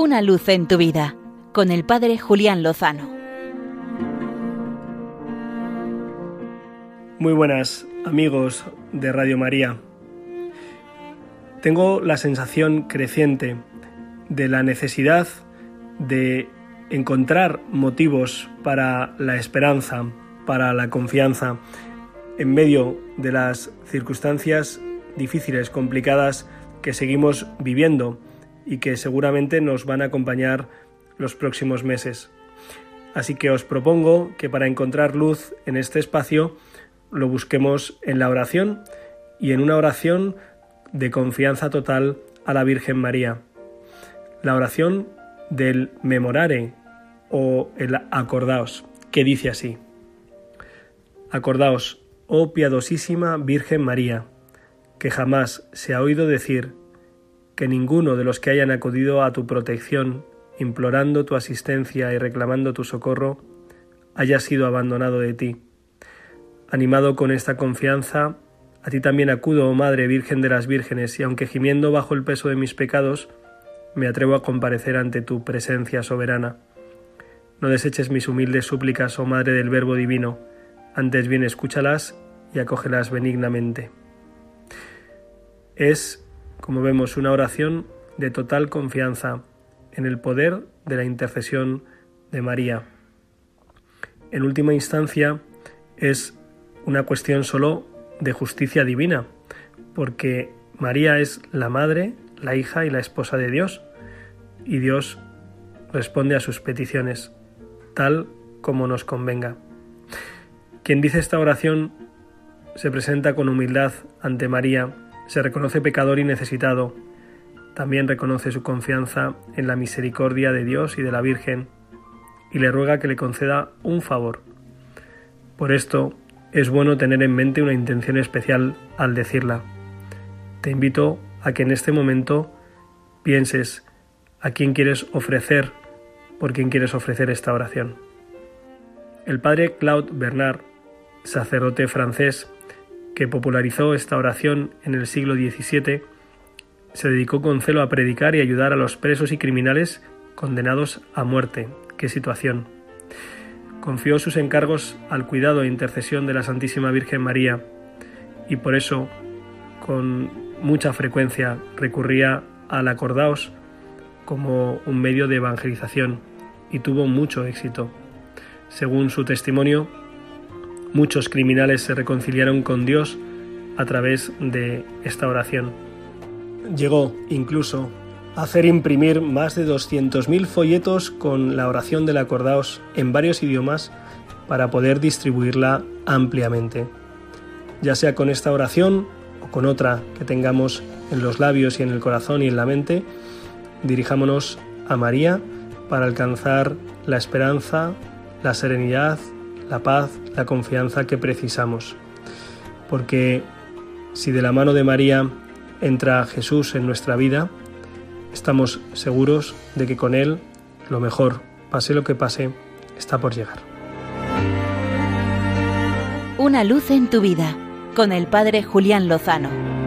Una luz en tu vida con el Padre Julián Lozano. Muy buenas amigos de Radio María. Tengo la sensación creciente de la necesidad de encontrar motivos para la esperanza, para la confianza, en medio de las circunstancias difíciles, complicadas que seguimos viviendo y que seguramente nos van a acompañar los próximos meses. Así que os propongo que para encontrar luz en este espacio lo busquemos en la oración y en una oración de confianza total a la Virgen María. La oración del memorare o el acordaos, que dice así. Acordaos, oh piadosísima Virgen María, que jamás se ha oído decir que ninguno de los que hayan acudido a tu protección, implorando tu asistencia y reclamando tu socorro, haya sido abandonado de ti. Animado con esta confianza, a ti también acudo, oh Madre Virgen de las Vírgenes, y aunque gimiendo bajo el peso de mis pecados, me atrevo a comparecer ante tu presencia soberana. No deseches mis humildes súplicas, oh Madre del Verbo Divino, antes bien escúchalas y acógelas benignamente. Es, como vemos, una oración de total confianza en el poder de la intercesión de María. En última instancia, es una cuestión solo de justicia divina, porque María es la madre, la hija y la esposa de Dios, y Dios responde a sus peticiones, tal como nos convenga. Quien dice esta oración se presenta con humildad ante María, se reconoce pecador y necesitado, también reconoce su confianza en la misericordia de Dios y de la Virgen, y le ruega que le conceda un favor. Por esto, es bueno tener en mente una intención especial al decirla. Te invito a que en este momento pienses a quién quieres ofrecer, por quién quieres ofrecer esta oración. El padre Claude Bernard, sacerdote francés que popularizó esta oración en el siglo XVII, se dedicó con celo a predicar y ayudar a los presos y criminales condenados a muerte. ¡Qué situación! Confió sus encargos al cuidado e intercesión de la Santísima Virgen María y por eso con mucha frecuencia recurría al acordaos como un medio de evangelización y tuvo mucho éxito. Según su testimonio, muchos criminales se reconciliaron con Dios a través de esta oración. Llegó incluso a hacer imprimir más de 200.000 folletos con la oración del acordaos en varios idiomas para poder distribuirla ampliamente. Ya sea con esta oración o con otra que tengamos en los labios y en el corazón y en la mente, dirijámonos a María para alcanzar la esperanza, la serenidad, la paz, la confianza que precisamos. Porque si de la mano de María entra Jesús en nuestra vida, estamos seguros de que con Él lo mejor, pase lo que pase, está por llegar. Una luz en tu vida con el Padre Julián Lozano.